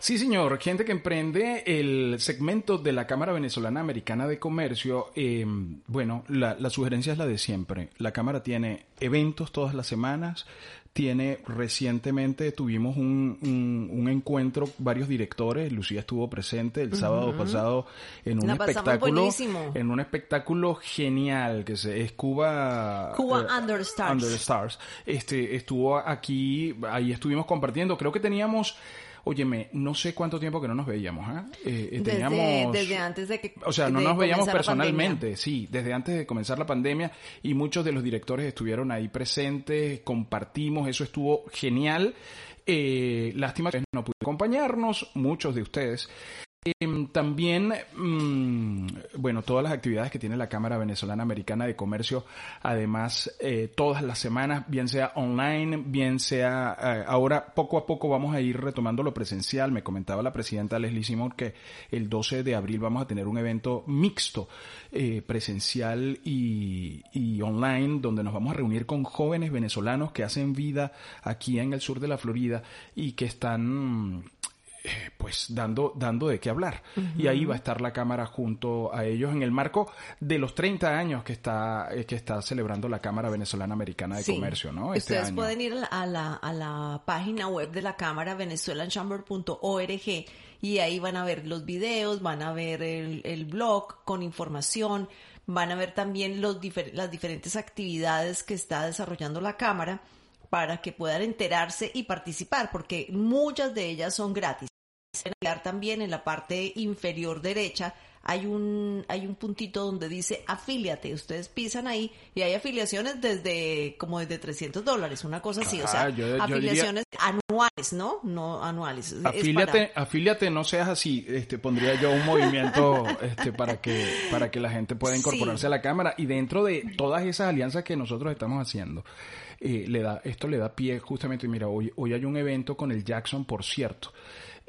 Sí, señor. Gente que emprende el segmento de la Cámara Venezolana Americana de Comercio. Eh, bueno, la, la, sugerencia es la de siempre. La Cámara tiene eventos todas las semanas. Tiene recientemente tuvimos un, un, un encuentro, varios directores. Lucía estuvo presente el sábado pasado en un La espectáculo, buenísimo. en un espectáculo genial que se, es Cuba, Cuba eh, Under Stars. Under Stars. Este estuvo aquí, ahí estuvimos compartiendo. Creo que teníamos Óyeme, no sé cuánto tiempo que no nos veíamos, ¿ah? Eh, eh, teníamos... desde antes de que O sea, no nos veíamos personalmente, sí, desde antes de comenzar la pandemia y muchos de los directores estuvieron ahí presentes, compartimos, eso estuvo genial. Eh, lástima que no pudieron acompañarnos, muchos de ustedes. Eh, también, mmm, bueno, todas las actividades que tiene la Cámara Venezolana Americana de Comercio, además, eh, todas las semanas, bien sea online, bien sea, eh, ahora poco a poco vamos a ir retomando lo presencial. Me comentaba la presidenta Leslie Simon que el 12 de abril vamos a tener un evento mixto, eh, presencial y online, donde nos vamos a reunir con jóvenes venezolanos que hacen vida aquí en el sur de la Florida y que están eh, pues dando, dando de qué hablar. Uh -huh. Y ahí va a estar la Cámara junto a ellos en el marco de los 30 años que está, eh, que está celebrando la Cámara Venezolana Americana de Sí. Comercio, ¿no? Este Ustedes año. pueden ir a la, a la página web de la Cámara venezolanchamber.org y ahí van a ver los videos, van a ver el, el blog con información, van a ver también los difer las diferentes actividades que está desarrollando la Cámara para que puedan enterarse y participar, porque muchas de ellas son gratis. Pueden mirar También en la parte inferior derecha hay un, hay un puntito donde dice afíliate. Ustedes pisan ahí y hay afiliaciones desde como desde 300 dólares, una cosa así. o sea, yo- yo afiliaciones anuales, ¿no? No anuales. Es Afíliate, para- afíliate, no seas así. Este, pondría yo un movimiento este, para que para que la gente pueda incorporarse Sí. a la cámara y dentro de todas esas alianzas que nosotros estamos haciendo, eh, le da esto le da pie justamente. Mira, hoy hoy hay un evento con el Jackson, por cierto.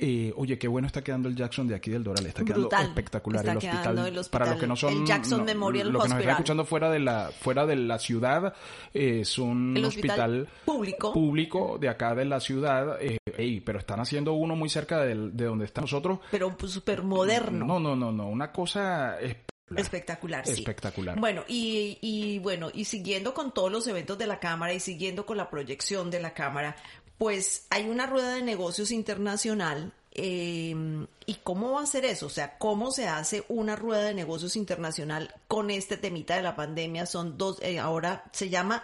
Eh, oye, qué bueno está quedando el Jackson de aquí del Doral, está quedando Brutal. espectacular Está el hospital, el Para los hospital, que no son el Jackson no, Memorial lo que nos están Hospital. escuchando fuera de la fuera de la ciudad eh, es un El hospital hospital público. público de acá de la ciudad, eh, ey, pero están haciendo uno muy cerca del- de, donde estamos nosotros. pero pues, súper moderno. No, no, no, no, una cosa espectacular. Espectacular, sí. Espectacular. Bueno, y, y bueno, y siguiendo con todos los eventos de la Cámara y siguiendo con la proyección de la Cámara, pues hay una rueda de negocios internacional. eh, ¿Y cómo va a ser eso? O sea, ¿cómo se hace una rueda de negocios internacional con este temita de la pandemia? Son dos, eh, ahora se llama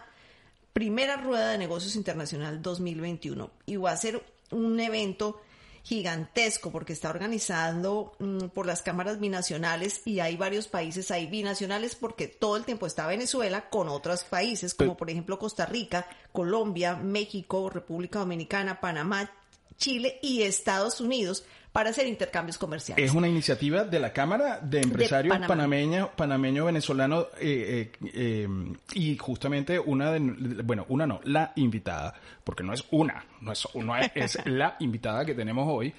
Primera Rueda de Negocios Internacional 2021 y va a ser un evento gigantesco porque está organizado mm, por las cámaras binacionales y hay varios países ahí binacionales porque todo el tiempo está Venezuela con otros países como por ejemplo Costa Rica, Colombia, México, República Dominicana, Panamá, Chile y Estados Unidos para hacer intercambios comerciales. Es una iniciativa de la Cámara de Empresarios Panamá. Panameño, Panameño Venezolano eh, eh, eh, y justamente una de, bueno, una no, la invitada, porque no es una, no es, no es, es la invitada que tenemos hoy,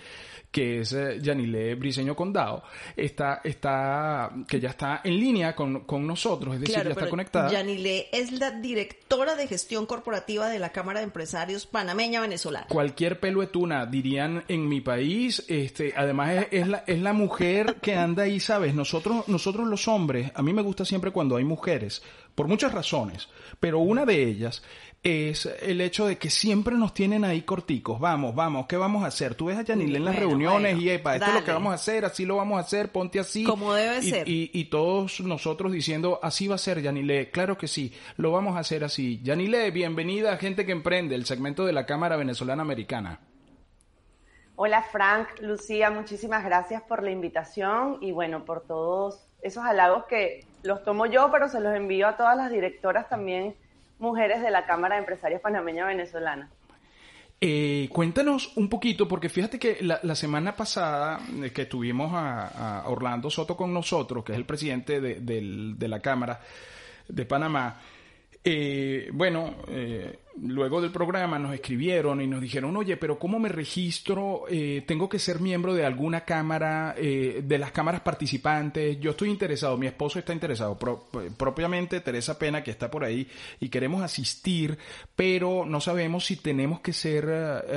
que es Yanile Briseño Condado, está, está, que ya está en línea con, con nosotros, es decir, Claro, ya está conectada. Yanile es la directora de gestión corporativa de la Cámara de Empresarios Panameña Venezolana. cualquier peluetuna, dirían en mi país, este, además es, es la, es la mujer que anda ahí, ¿sabes? Nosotros, nosotros los hombres, a mí me gusta siempre cuando hay mujeres, por muchas razones, pero una de ellas es el hecho de que siempre nos tienen ahí corticos, vamos, vamos, ¿qué vamos a hacer? Tú ves a Yanil en las Bueno, reuniones bueno, y, epa, esto es lo que vamos a hacer, así lo vamos a hacer, ponte así. Como debe Y- ser. Y, y todos nosotros diciendo, así va a ser, Yanile, claro que sí, lo vamos a hacer así. Yanile, bienvenida a Gente que Emprende, el segmento de la Cámara Venezolana Americana. Hola Frank, Lucía, muchísimas gracias por la invitación y bueno, por todos esos halagos que los tomo yo, pero se los envío a todas las directoras también, mujeres de la Cámara de Empresarios Panameña Venezolana. Eh, cuéntanos un poquito, porque fíjate que la, semana pasada eh, que tuvimos a, Orlando Soto con nosotros, que es el presidente de la Cámara de Panamá, Eh, bueno, eh, luego del programa nos escribieron y nos dijeron, oye, pero ¿cómo me registro? Eh, ¿Tengo que ser miembro de alguna cámara, eh, de las cámaras participantes? Yo estoy interesado, mi esposo está interesado, propiamente Teresa Pena, que está por ahí, y queremos asistir, pero no sabemos si tenemos que ser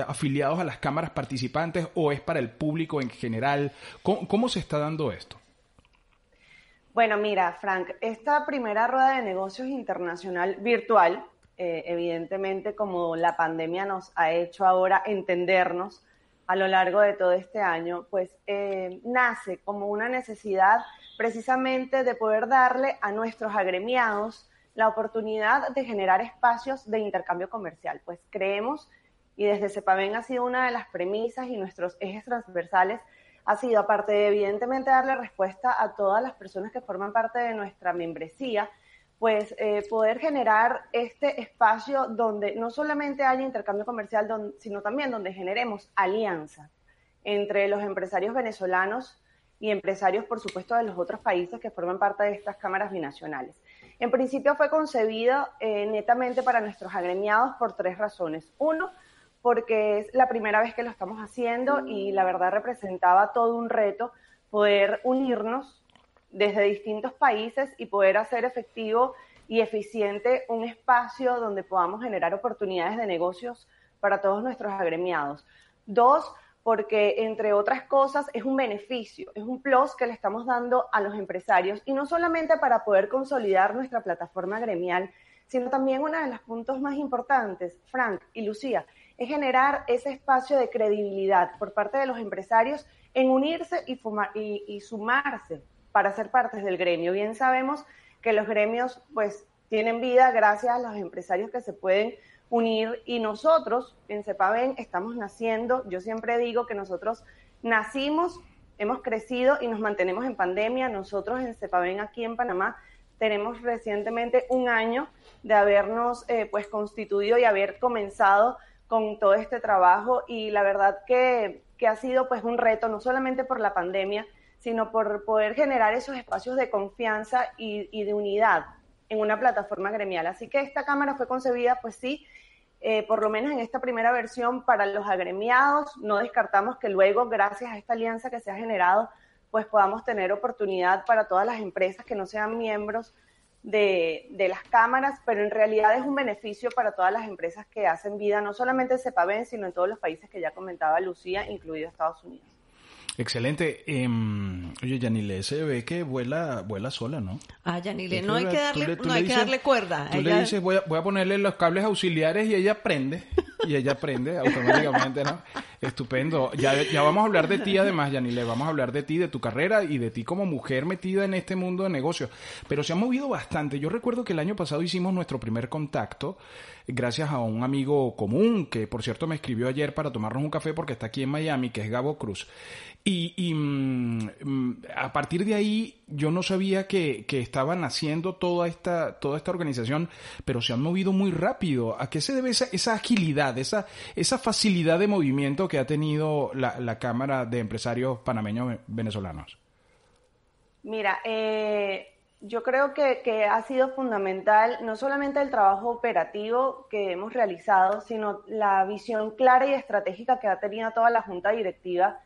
afiliados a las cámaras participantes o es para el público en general. ¿Cómo, se está dando esto? Bueno, mira, Frank, esta primera rueda de negocios internacional virtual eh, evidentemente como la pandemia nos ha hecho ahora entendernos a lo largo de todo este año, pues eh, nace como una necesidad precisamente de poder darle a nuestros agremiados la oportunidad de generar espacios de intercambio comercial. Pues creemos, y desde CEPAVEN ha sido una de las premisas y nuestros ejes transversales, ha sido, aparte de evidentemente darle respuesta a todas las personas que forman parte de nuestra membresía, pues eh, poder generar este espacio donde no solamente haya intercambio comercial, sino también donde generemos alianza entre los empresarios venezolanos y empresarios, por supuesto, de los otros países que forman parte de estas cámaras binacionales. En principio fue concebido eh, netamente para nuestros agremiados por tres razones. Uno, porque es la primera vez que lo estamos haciendo y la verdad representaba todo un reto poder unirnos desde distintos países y poder hacer efectivo y eficiente un espacio donde podamos generar oportunidades de negocios para todos nuestros agremiados. Dos, porque entre otras cosas es un beneficio, es un plus que le estamos dando a los empresarios y no solamente para poder consolidar nuestra plataforma gremial, sino también uno de los puntos más importantes, Frank y Lucía, es generar ese espacio de credibilidad por parte de los empresarios en unirse y, y, y sumarse para ser partes del gremio. Bien sabemos que los gremios pues tienen vida gracias a los empresarios que se pueden unir y nosotros en CEPAVEN estamos naciendo, yo siempre digo que nosotros nacimos, hemos crecido y nos mantenemos en pandemia. Nosotros en CEPAVEN aquí en Panamá tenemos recientemente un año de habernos eh, pues constituido y haber comenzado con todo este trabajo y la verdad que, que ha sido pues un reto, no solamente por la pandemia, sino por poder generar esos espacios de confianza y, de unidad en una plataforma gremial. Así que esta cámara fue concebida, pues sí, eh, por lo menos en esta primera versión para los agremiados. No descartamos que luego, gracias a esta alianza que se ha generado, pues podamos tener oportunidad para todas las empresas que no sean miembros de, de, las cámaras, pero en realidad es un beneficio para todas las empresas que hacen vida, no solamente en CEPAVEN, sino en todos los países que ya comentaba Lucía, incluido Estados Unidos. Excelente. Eh, oye, Yanile, se ve que vuela, vuela sola, ¿no? Ah, Yanile, no hay que darle, no hay que darle cuerda. Tú le dices, voy a, voy a ponerle los cables auxiliares y ella prende. Y ella prende automáticamente, ¿no? Estupendo. Ya, ya vamos a hablar de ti además, Yanile. Vamos a hablar de ti, de tu carrera y de ti como mujer metida en este mundo de negocios. Pero se ha movido bastante. Yo recuerdo que el año pasado hicimos nuestro primer contacto gracias a un amigo común que, por cierto, me escribió ayer para tomarnos un café porque está aquí en Miami, que es Gabo Cruz. Y, mm, mm, a partir de ahí yo no sabía que, que, estaban haciendo toda esta, toda esta organización, pero se han movido muy rápido. ¿A qué se debe esa, esa agilidad, esa, esa facilidad de movimiento que ha tenido la, la Cámara de Empresarios Panameños Venezolanos? Mira, eh, yo creo que, que, ha sido fundamental no solamente el trabajo operativo que hemos realizado, sino la visión clara y estratégica que ha tenido toda la Junta Directiva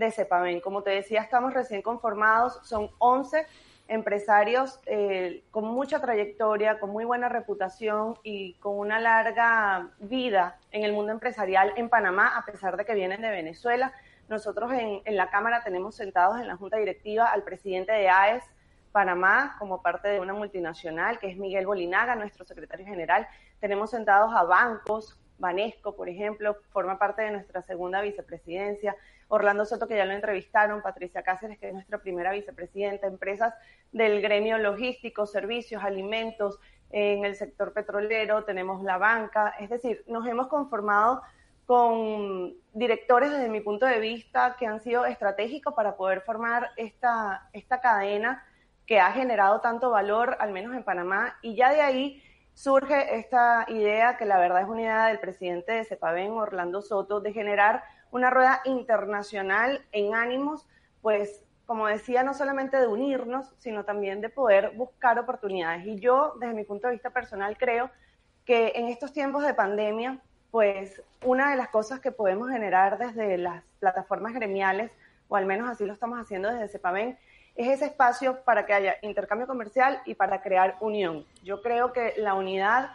de CEPAMEN. Como te decía, estamos recién conformados, son 11 empresarios eh, con mucha trayectoria, con muy buena reputación y con una larga vida en el mundo empresarial en Panamá, a pesar de que vienen de Venezuela. Nosotros en, en la Cámara tenemos sentados en la Junta Directiva al presidente de AES Panamá como parte de una multinacional, que es Miguel Bolinaga, nuestro secretario general. Tenemos sentados a bancos, Banesco, por ejemplo, forma parte de nuestra segunda vicepresidencia. Orlando Soto, que ya lo entrevistaron, Patricia Cáceres, que es nuestra primera vicepresidenta, empresas del gremio logístico, servicios, alimentos, en el sector petrolero, tenemos la banca, es decir, nos hemos conformado con directores desde mi punto de vista que han sido estratégicos para poder formar esta, esta cadena que ha generado tanto valor, al menos en Panamá, y ya de ahí surge esta idea, que la verdad es una idea del presidente de CEPAVEN, Orlando Soto, de generar una rueda internacional en ánimos, pues como decía, no solamente de unirnos, sino también de poder buscar oportunidades. Y yo, desde mi punto de vista personal, creo que en estos tiempos de pandemia, pues una de las cosas que podemos generar desde las plataformas gremiales, o al menos así lo estamos haciendo desde CEPAMEN, es ese espacio para que haya intercambio comercial y para crear unión. Yo creo que la unidad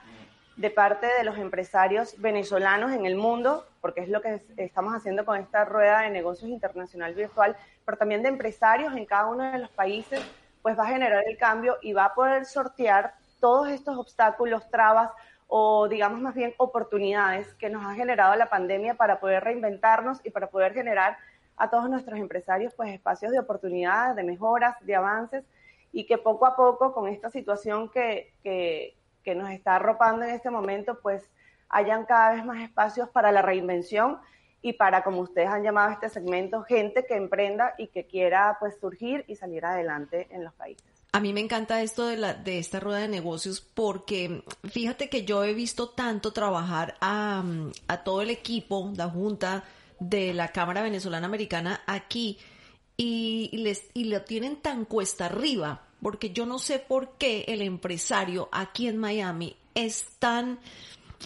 de parte de los empresarios venezolanos en el mundo, porque es lo que estamos haciendo con esta rueda de negocios internacional virtual, pero también de empresarios en cada uno de los países, pues va a generar el cambio y va a poder sortear todos estos obstáculos, trabas o digamos más bien oportunidades que nos ha generado la pandemia para poder reinventarnos y para poder generar a todos nuestros empresarios pues espacios de oportunidades, de mejoras, de avances y que poco a poco con esta situación que, que, que nos está arropando en este momento, pues hayan cada vez más espacios para la reinvención y para, como ustedes han llamado este segmento, gente que emprenda y que quiera pues surgir y salir adelante en los países. A mí me encanta esto de, la, de esta rueda de negocios porque fíjate que yo he visto tanto trabajar a, a todo el equipo, la Junta de la Cámara Venezolana Americana aquí y, les, y lo tienen tan cuesta arriba porque yo no sé por qué el empresario aquí en Miami es tan,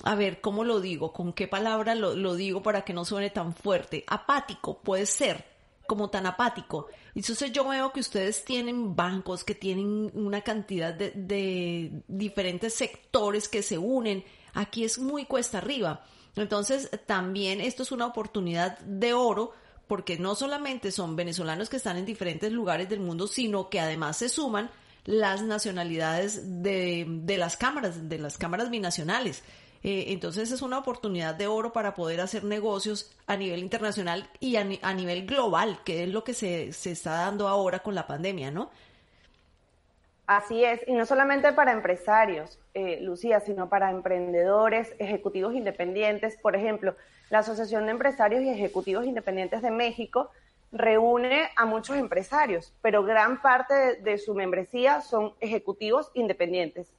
a ver, ¿cómo lo digo? ¿Con qué palabra lo, lo digo para que no suene tan fuerte? Apático, puede ser, como tan apático. Entonces yo veo que ustedes tienen bancos que tienen una cantidad de, de diferentes sectores que se unen. Aquí es muy cuesta arriba. Entonces también esto es una oportunidad de oro porque no solamente son venezolanos que están en diferentes lugares del mundo, sino que además se suman las nacionalidades de, de las cámaras, de las cámaras binacionales. Eh, entonces es una oportunidad de oro para poder hacer negocios a nivel internacional y a, a nivel global, que es lo que se, se está dando ahora con la pandemia, ¿no? Así es, y no solamente para empresarios, eh, Lucía, sino para emprendedores, ejecutivos independientes. Por ejemplo, la Asociación de Empresarios y Ejecutivos Independientes de México reúne a muchos empresarios, pero gran parte de, de su membresía son ejecutivos independientes.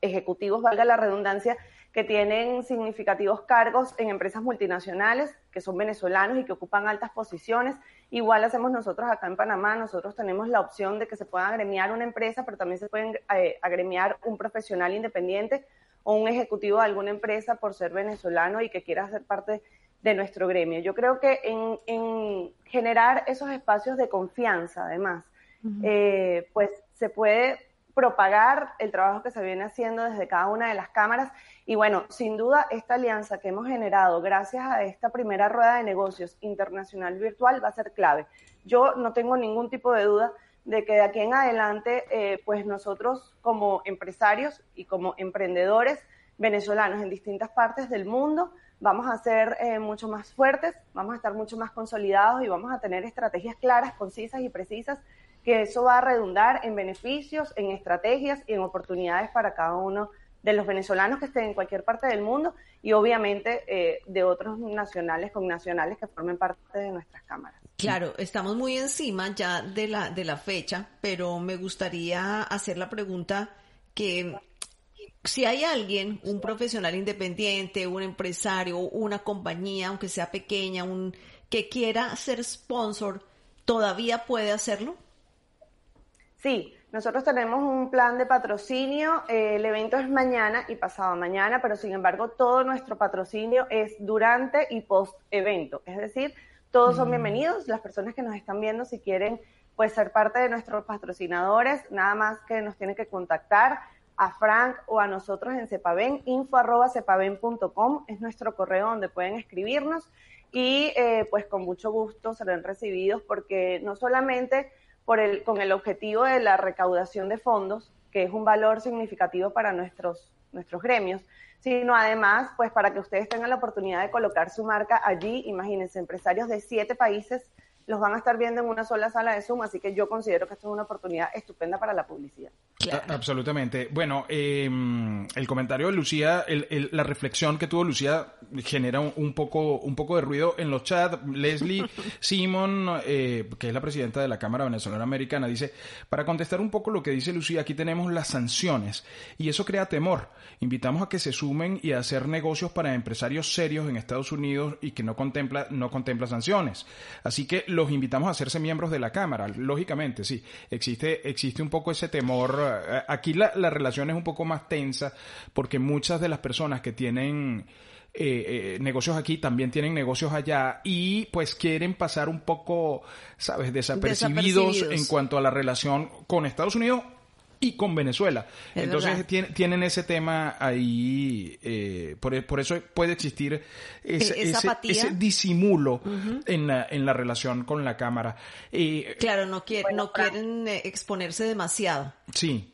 Ejecutivos, valga la redundancia, que tienen significativos cargos en empresas multinacionales, que son venezolanos y que ocupan altas posiciones. Igual hacemos nosotros acá en Panamá, nosotros tenemos la opción de que se pueda agremiar una empresa, pero también se puede eh, agremiar un profesional independiente o un ejecutivo de alguna empresa por ser venezolano y que quiera ser parte de nuestro gremio. Yo creo que en, en generar esos espacios de confianza, además, uh -huh. eh, pues se puede propagar el trabajo que se viene haciendo desde cada una de las cámaras. Y bueno, sin duda, esta alianza que hemos generado gracias a esta primera rueda de negocios internacional virtual va a ser clave. Yo no tengo ningún tipo de duda de que de aquí en adelante, eh, pues nosotros como empresarios y como emprendedores venezolanos en distintas partes del mundo, vamos a ser eh, mucho más fuertes, vamos a estar mucho más consolidados y vamos a tener estrategias claras, concisas y precisas que eso va a redundar en beneficios, en estrategias y en oportunidades para cada uno de los venezolanos que estén en cualquier parte del mundo y obviamente eh, de otros nacionales con nacionales que formen parte de nuestras cámaras. Claro, estamos muy encima ya de la, de la fecha, pero me gustaría hacer la pregunta que si hay alguien, un profesional independiente, un empresario, una compañía, aunque sea pequeña, un que quiera ser sponsor, ¿todavía puede hacerlo? Sí, nosotros tenemos un plan de patrocinio. Eh, el evento es mañana y pasado mañana, pero sin embargo todo nuestro patrocinio es durante y post evento. Es decir, todos son bienvenidos. Las personas que nos están viendo, si quieren pues ser parte de nuestros patrocinadores, nada más que nos tienen que contactar a Frank o a nosotros en Cepaven, info arroba cepaven.com es nuestro correo donde pueden escribirnos y eh, pues con mucho gusto serán recibidos porque no solamente por el, con el objetivo de la recaudación de fondos, que es un valor significativo para nuestros, nuestros gremios, sino además, pues para que ustedes tengan la oportunidad de colocar su marca allí. Imagínense, empresarios de siete países los van a estar viendo en una sola sala de Zoom, así que yo considero que esto es una oportunidad estupenda para la publicidad. Absolutamente. Bueno, em, el comentario de Lucía, la reflexión que tuvo Lucía genera un, poco, un poco de ruido en los chats. Leslie Simon, eh, que es la presidenta de la Cámara Venezolana Americana, dice, para contestar un poco lo que dice Lucía, aquí tenemos las sanciones y eso crea temor. Invitamos a que se sumen y a hacer negocios para empresarios serios en Estados Unidos y que no contempla, no contempla sanciones. Así que los invitamos a hacerse miembros de la Cámara. Lógicamente, sí, existe, existe un poco ese temor. Eh, aquí la, la relación es un poco más tensa porque muchas de las personas que tienen eh, eh, negocios aquí también tienen negocios allá y pues quieren pasar un poco, sabes, desapercibidos, en cuanto a la relación con Estados Unidos y con Venezuela. Entonces tienen ese tema ahí, eh, por, por, eso puede existir ese, ese, disimulo en, la, en la relación con la Cámara. claro, no, quieren no quieren exponerse demasiado. Sí.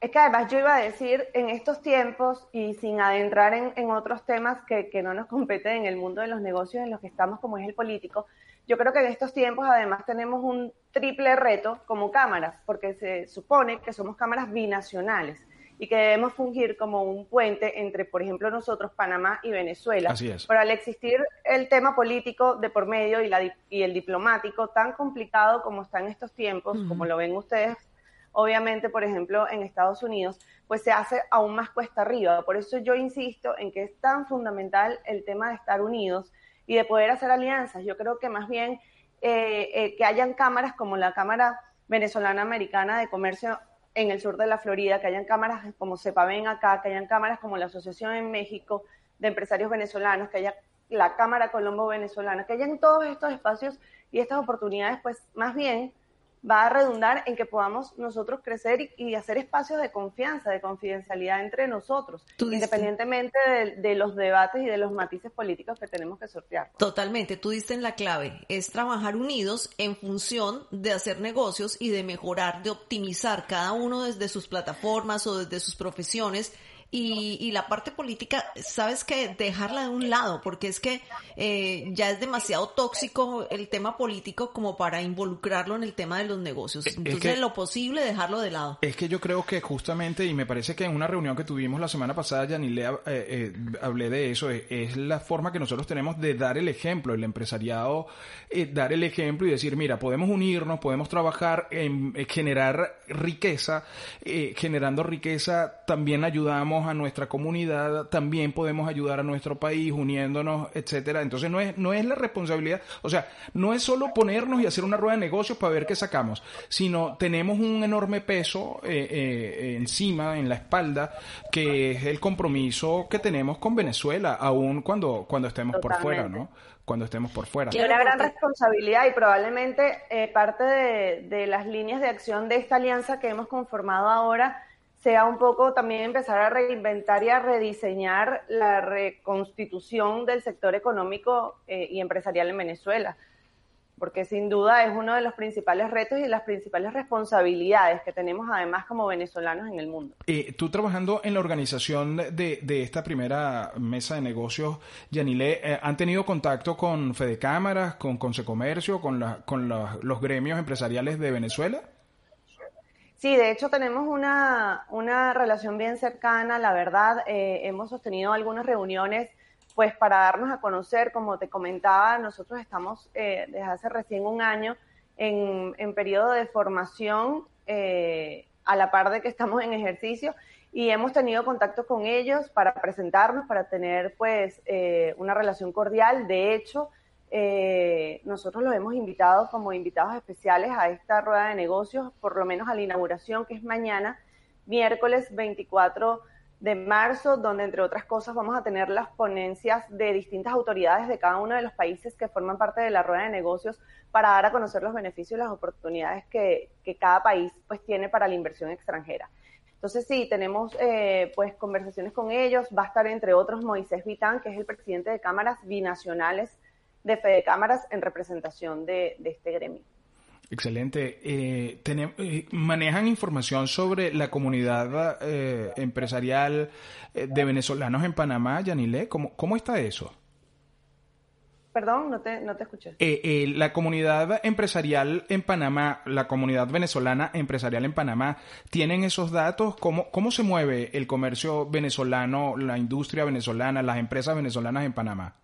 Es que además yo iba a decir, en estos tiempos y sin adentrar en, otros temas que, no nos competen en el mundo de los negocios en los que estamos, como es el político, yo creo que en estos tiempos además tenemos un triple reto como cámaras, porque se supone que somos cámaras binacionales y que debemos fungir como un puente entre, por ejemplo, nosotros, Panamá y Venezuela. Así es. Pero al existir el tema político de por medio y, la, y el diplomático tan complicado como está en estos tiempos, como lo ven ustedes obviamente, por ejemplo, en Estados Unidos, pues se hace aún más cuesta arriba. Por eso yo insisto en que es tan fundamental el tema de estar unidos y de poder hacer alianzas. Yo creo que más bien eh, eh, que hayan cámaras como la Cámara Venezolana Americana de Comercio en el sur de la Florida, que hayan cámaras como CEPAVEN acá, que hayan cámaras como la Asociación en México de Empresarios Venezolanos, que haya la Cámara Colombo Venezolana, que hayan todos estos espacios y estas oportunidades, pues más bien va a redundar en que podamos nosotros crecer y, hacer espacios de confianza, de confidencialidad entre nosotros, independientemente de, los debates y de los matices políticos que tenemos que sortear. Totalmente, tú diste en la clave, es trabajar unidos en función de hacer negocios y de mejorar, de optimizar cada uno desde sus plataformas o desde sus profesiones y, y, la parte política, sabes que dejarla de un lado, porque es que eh, ya es demasiado tóxico el tema político como para involucrarlo en el tema de los negocios. Entonces, lo posible, dejarlo de lado. Es que yo creo que justamente, y me parece que en una reunión que tuvimos la semana pasada, Yanilea, eh, eh, hablé de eso, es, la forma que nosotros tenemos de dar el ejemplo, el empresariado, eh, dar el ejemplo y decir, mira, podemos unirnos, podemos trabajar en generar riqueza, generando riqueza también ayudamos a nuestra comunidad, también podemos ayudar a nuestro país uniéndonos, etcétera. Entonces no es, no es la responsabilidad, o sea, no es solo ponernos y hacer una rueda de negocios para ver qué sacamos, sino tenemos un enorme peso eh, eh, encima, en la espalda, que es el compromiso que tenemos con Venezuela, aún cuando, cuando estemos por fuera, ¿no? cuando estemos por fuera. Es una gran responsabilidad y probablemente eh, parte de, de, las líneas de acción de esta alianza que hemos conformado ahora sea un poco también empezar a reinventar y a rediseñar la reconstitución del sector económico eh, y empresarial en Venezuela, porque sin duda es uno de los principales retos y las principales responsabilidades que tenemos además como venezolanos en el mundo. Eh, tú trabajando en la organización de, esta primera mesa de negocios, Yanile, eh, ¿han tenido contacto con Fede Cámaras, con Consecomercio, con, la, con los gremios empresariales de Venezuela? Sí, de hecho tenemos una, una relación bien cercana, la verdad. Eh, hemos sostenido algunas reuniones pues para darnos a conocer, como te comentaba, nosotros estamos eh, desde hace recién un año en, en periodo de formación eh, a la par de que estamos en ejercicio y hemos tenido contacto con ellos para presentarnos, para tener pues una relación cordial. De hecho, eh, nosotros los hemos invitado como invitados especiales a esta rueda de negocios, por lo menos a la inauguración que es mañana, miércoles 24 de marzo, donde entre otras cosas vamos a tener las ponencias de distintas autoridades de cada uno de los países que forman parte de la rueda de negocios para dar a conocer los beneficios y las oportunidades que, cada país pues tiene para la inversión extranjera. Entonces sí, tenemos eh, pues conversaciones con ellos, va a estar entre otros Moisés Vitán, que es el presidente de cámaras binacionales de Fede Cámaras en representación de, este gremio. Excelente. Eh, eh, ¿Manejan información sobre la comunidad eh, empresarial de venezolanos en Panamá, Yanile? ¿Cómo, ¿Cómo está eso? Perdón, no te, no te escuché. Eh, eh, la comunidad empresarial en Panamá, la comunidad venezolana empresarial en Panamá, ¿tienen esos datos? ¿Cómo, cómo se mueve el comercio venezolano, la industria venezolana, las empresas venezolanas en Panamá?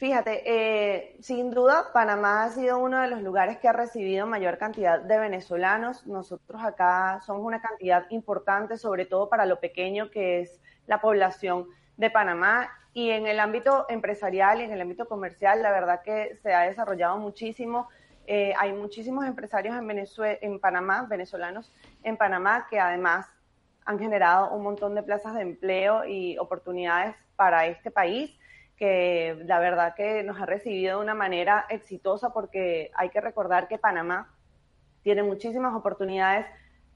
Fíjate, eh, sin duda Panamá ha sido uno de los lugares que ha recibido mayor cantidad de venezolanos. Nosotros acá somos una cantidad importante, sobre todo para lo pequeño que es la población de Panamá y en el ámbito empresarial y en el ámbito comercial, la verdad que se ha desarrollado muchísimo. Eh, hay muchísimos empresarios en, Venezuela, en Panamá, venezolanos en Panamá, que además han generado un montón de plazas de empleo y oportunidades para este país, que la verdad que nos ha recibido de una manera exitosa porque hay que recordar que Panamá tiene muchísimas oportunidades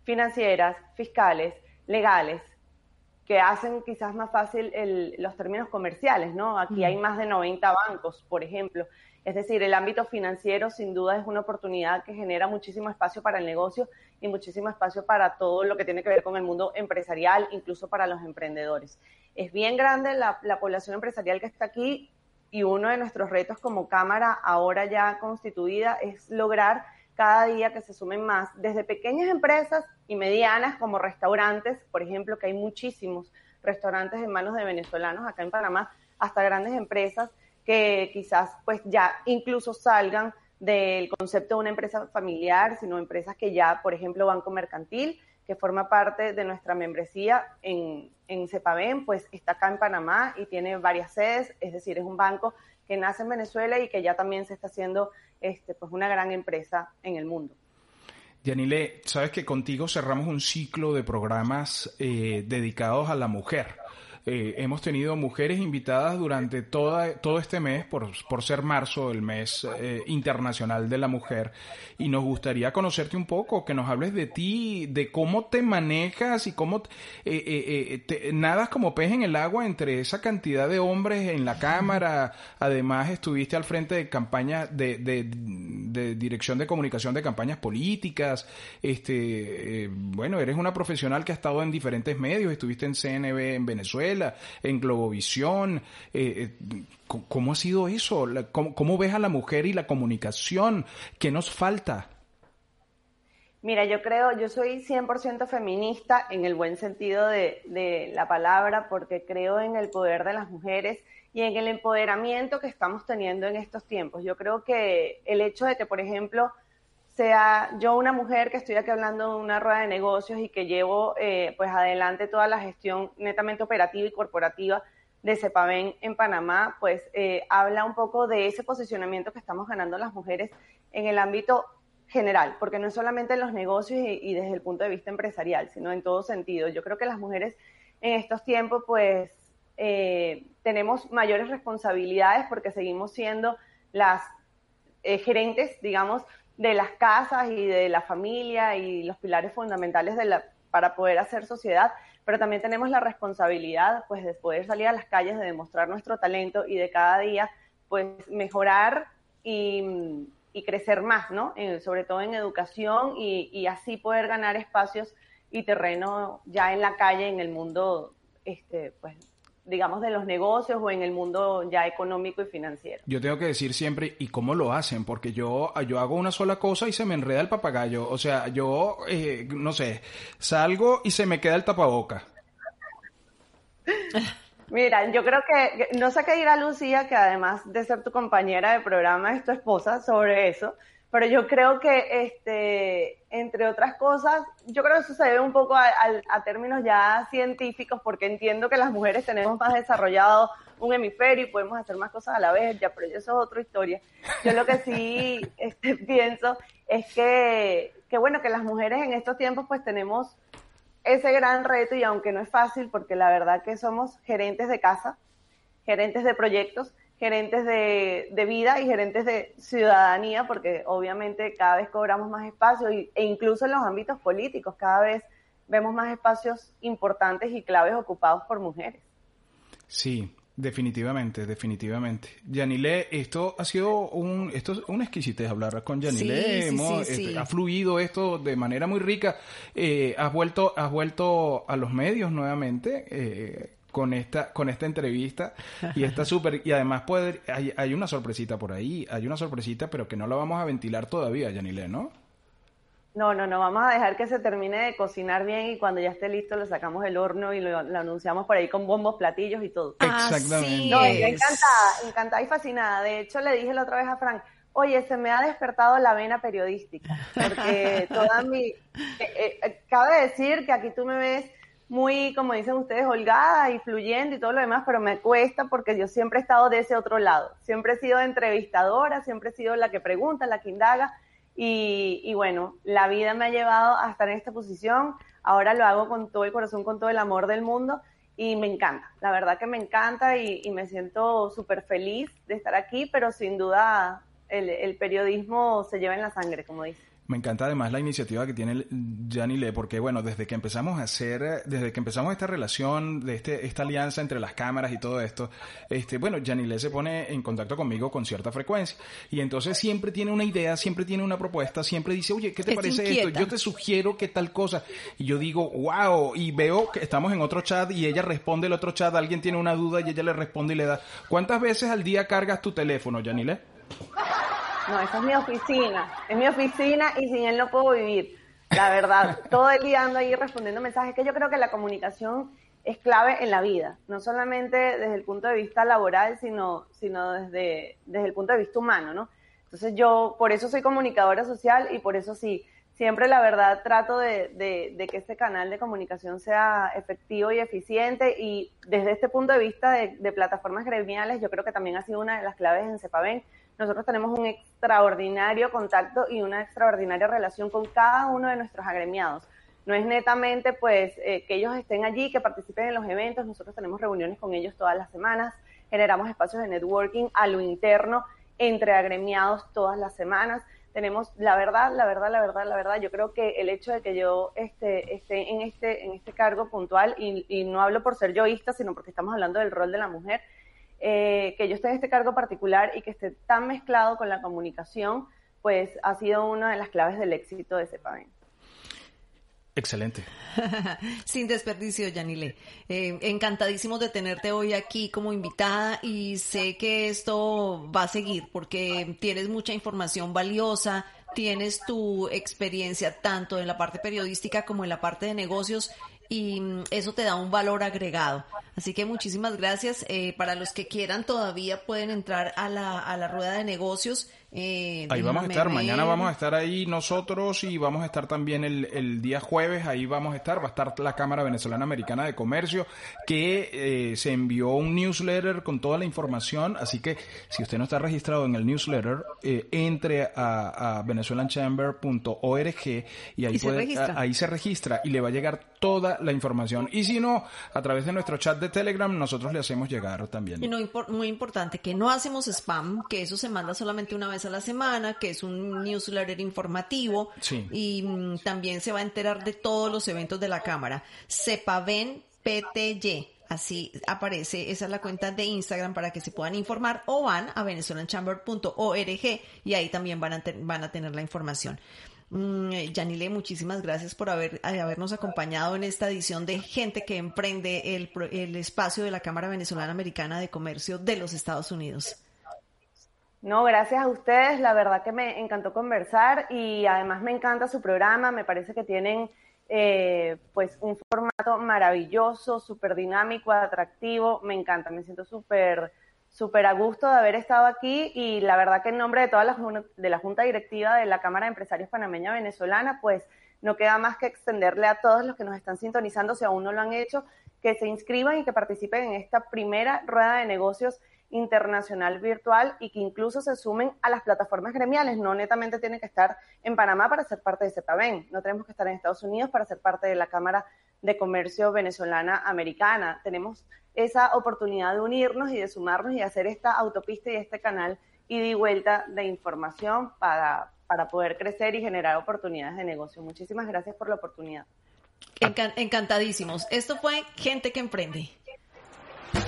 financieras, fiscales, legales, que hacen quizás más fácil los términos comerciales, ¿no? Aquí hay más de 90 bancos, por ejemplo. Es decir, el ámbito financiero sin duda es una oportunidad que genera muchísimo espacio para el negocio y muchísimo espacio para todo lo que tiene que ver con el mundo empresarial, incluso para los emprendedores. Es bien grande la, la población empresarial que está aquí y uno de nuestros retos como Cámara, ahora ya constituida, es lograr cada día que se sumen más, desde pequeñas empresas y medianas como restaurantes, por ejemplo, que hay muchísimos restaurantes en manos de venezolanos acá en Panamá, hasta grandes empresas que quizás pues ya incluso salgan del concepto de una empresa familiar, sino empresas que ya, por ejemplo, Banco Mercantil, que forma parte de nuestra membresía en, en CEPAVEN, pues está acá en Panamá y tiene varias sedes, es decir, es un banco que nace en Venezuela y que ya también se está haciendo este, pues una gran empresa en el mundo. Yanile, sabes que contigo cerramos un ciclo de programas eh, dedicados a la mujer. Eh, hemos tenido mujeres invitadas durante toda, todo este mes, por, por ser marzo, el mes eh, internacional de la mujer, y nos gustaría conocerte un poco, que nos hables de ti, de cómo te manejas y cómo eh, te, nadas como pez en el agua entre esa cantidad de hombres en la Cámara. Además, estuviste al frente de campañas de, de, de dirección de comunicación de campañas políticas. Este, bueno, eres una profesional que ha estado en diferentes medios, estuviste en CNB en Venezuela en Globovisión. Eh, eh, ¿Cómo ha sido eso? ¿Cómo, ves a la mujer y la comunicación? ¿Qué nos falta? Mira, yo creo, yo soy 100% feminista en el buen sentido de, de, la palabra, porque creo en el poder de las mujeres y en el empoderamiento que estamos teniendo en estos tiempos. Yo creo que el hecho de que, por ejemplo, sea yo una mujer que estoy aquí hablando de una rueda de negocios y que llevo eh, pues adelante toda la gestión netamente operativa y corporativa de CEPAVEN en Panamá, pues eh, habla un poco de ese posicionamiento que estamos ganando las mujeres en el ámbito general, porque no es solamente en los negocios y, desde el punto de vista empresarial, sino en todo sentido. Yo creo que las mujeres en estos tiempos pues eh, tenemos mayores responsabilidades porque seguimos siendo las gerentes, digamos, de las casas y de la familia y los pilares fundamentales de la, para poder hacer sociedad, pero también tenemos la responsabilidad pues de poder salir a las calles, de demostrar nuestro talento y de cada día pues mejorar y, crecer más, ¿no? sobre todo en educación y, y, así poder ganar espacios y terreno ya en la calle, en el mundo este, pues, digamos, de los negocios o en el mundo ya económico y financiero. Yo tengo que decir siempre, ¿y cómo lo hacen? Porque yo, yo hago una sola cosa y se me enreda el papagayo. O sea, yo, eh, no sé, salgo y se me queda el tapaboca. Mira, yo creo que, no sé qué dirá Lucía, que además de ser tu compañera de programa, es tu esposa, sobre eso pero yo creo que, este, entre otras cosas, yo creo que eso se debe un poco a, términos ya científicos, porque entiendo que las mujeres tenemos más desarrollado un hemisferio y podemos hacer más cosas a la vez, ya, pero eso es otra historia. Yo lo que sí este, pienso es que, que, bueno, que las mujeres en estos tiempos pues tenemos ese gran reto y aunque no es fácil, porque la verdad que somos gerentes de casa, gerentes de proyectos, gerentes de, vida y gerentes de ciudadanía, porque obviamente cada vez cobramos más espacio e incluso en los ámbitos políticos cada vez vemos más espacios importantes y claves ocupados por mujeres. Sí, definitivamente, definitivamente. Yanile, esto ha sido un, esto es una exquisitez hablar con Yanile. Este, ha fluido esto de manera muy rica. Eh, has vuelto, has vuelto a los medios nuevamente. Eh, con esta, con esta entrevista y está súper, y además puede, hay, hay una sorpresita por ahí, hay una sorpresita, pero que no la vamos a ventilar todavía, Yanile, ¿no? No, no, no, vamos a dejar que se termine de cocinar bien y cuando ya esté listo lo sacamos del horno y lo, anunciamos por ahí con bombos, platillos y todo. Exactamente. No, encantada, encantada y fascinada. De hecho, le dije la otra vez a Frank, oye, se me ha despertado la vena periodística, porque toda mi... Eh, eh, cabe decir que aquí tú me ves muy, como dicen ustedes, holgada y fluyendo y todo lo demás, pero me cuesta porque yo siempre he estado de ese otro lado. Siempre he sido entrevistadora, siempre he sido la que pregunta, la que indaga y, bueno, la vida me ha llevado a estar en esta posición. Ahora lo hago con todo el corazón, con todo el amor del mundo y me encanta. La verdad que me encanta y, me siento súper feliz de estar aquí, pero sin duda el, el periodismo se lleva en la sangre, como dice. Me encanta además la iniciativa que tiene Janile, porque bueno, desde que empezamos a hacer, desde que empezamos esta relación, de este, esta alianza entre las cámaras y todo esto, este, bueno, Janile se pone en contacto conmigo con cierta frecuencia. Y entonces siempre tiene una idea, siempre tiene una propuesta, siempre dice, oye, ¿qué te parece esto? Yo te sugiero que tal cosa. Y yo digo, wow, y veo que estamos en otro chat y ella responde el otro chat, alguien tiene una duda y ella le responde y le da. ¿Cuántas veces al día cargas tu teléfono, Janile? No, esa es mi oficina. Es mi oficina y sin él no puedo vivir. La verdad, todo el día ando ahí respondiendo mensajes, que yo creo que la comunicación es clave en la vida, no solamente desde el punto de vista laboral, sino, sino desde, desde el punto de vista humano, ¿no? Entonces yo, por eso soy comunicadora social y por eso sí, siempre la verdad trato de, de, que este canal de comunicación sea efectivo y eficiente y desde este punto de vista de, de, plataformas gremiales yo creo que también ha sido una de las claves en Cepaven nosotros tenemos un extraordinario contacto y una extraordinaria relación con cada uno de nuestros agremiados. No es netamente pues eh, que ellos estén allí, que participen en los eventos, nosotros tenemos reuniones con ellos todas las semanas, generamos espacios de networking a lo interno entre agremiados todas las semanas. Tenemos, la verdad, la verdad, la verdad, la verdad, yo creo que el hecho de que yo esté, esté en, este, en este cargo puntual, y, y no hablo por ser yoísta, sino porque estamos hablando del rol de la mujer, eh, que yo esté en este cargo particular y que esté tan mezclado con la comunicación, pues ha sido una de las claves del éxito de CEPAVEN. Excelente. Sin desperdicio, Yanile. Eh, encantadísimos de tenerte hoy aquí como invitada y sé que esto va a seguir porque tienes mucha información valiosa, tienes tu experiencia tanto en la parte periodística como en la parte de negocios y mm, eso te da un valor agregado. Así que muchísimas gracias. Eh, para los que quieran todavía pueden entrar a la, a la rueda de negocios eh, ahí vamos a estar, mañana vamos a estar ahí nosotros y vamos a estar también el, el, día jueves, ahí vamos a estar, va a estar la Cámara Venezolana Americana de Comercio que eh, se envió un newsletter con toda la información, así que si usted no está registrado en el newsletter, eh, entre a, a venezuelanchamber.org y ahí, puede, ahí se registra y le va a llegar toda la información. Y si no, a través de nuestro chat de Telegram nosotros le hacemos llegar también. Y no, muy importante, que no hacemos spam, que eso se manda solamente una vez a la semana, que es un newsletter informativo. Y mm, también se va a enterar de todos los eventos de la Cámara. Sepaven PTY. Así aparece, esa es la cuenta de Instagram para que se puedan informar o van a venezolanchamber.org y ahí también van a, van a tener la información. Mm, Yanile, muchísimas gracias por haber, habernos acompañado en esta edición de Gente que Emprende el, el espacio de la Cámara Venezolana Americana de Comercio de los Estados Unidos. No, gracias a ustedes. La verdad que me encantó conversar y además me encanta su programa. Me parece que tienen eh, pues un formato maravilloso, súper dinámico, atractivo. Me encanta, me siento súper súper a gusto de haber estado aquí y la verdad que en nombre de toda la, de la Junta Directiva de la Cámara de Empresarios Panameña Venezolana, pues no queda más que extenderle a todos los que nos están sintonizando, si aún no lo han hecho, que se inscriban y que participen en esta primera rueda de negocios internacional virtual y que incluso se sumen a las plataformas gremiales. No netamente tienen que estar en Panamá para ser parte de CEPAVEN, no tenemos que estar en Estados Unidos para ser parte de la Cámara de Comercio Venezolana Americana. Tenemos esa oportunidad de unirnos y de sumarnos y hacer esta autopista y este canal y de vuelta de información para, para poder crecer y generar oportunidades de negocio. Muchísimas gracias por la oportunidad. encantadísimos. Esto fue Gente que Emprende.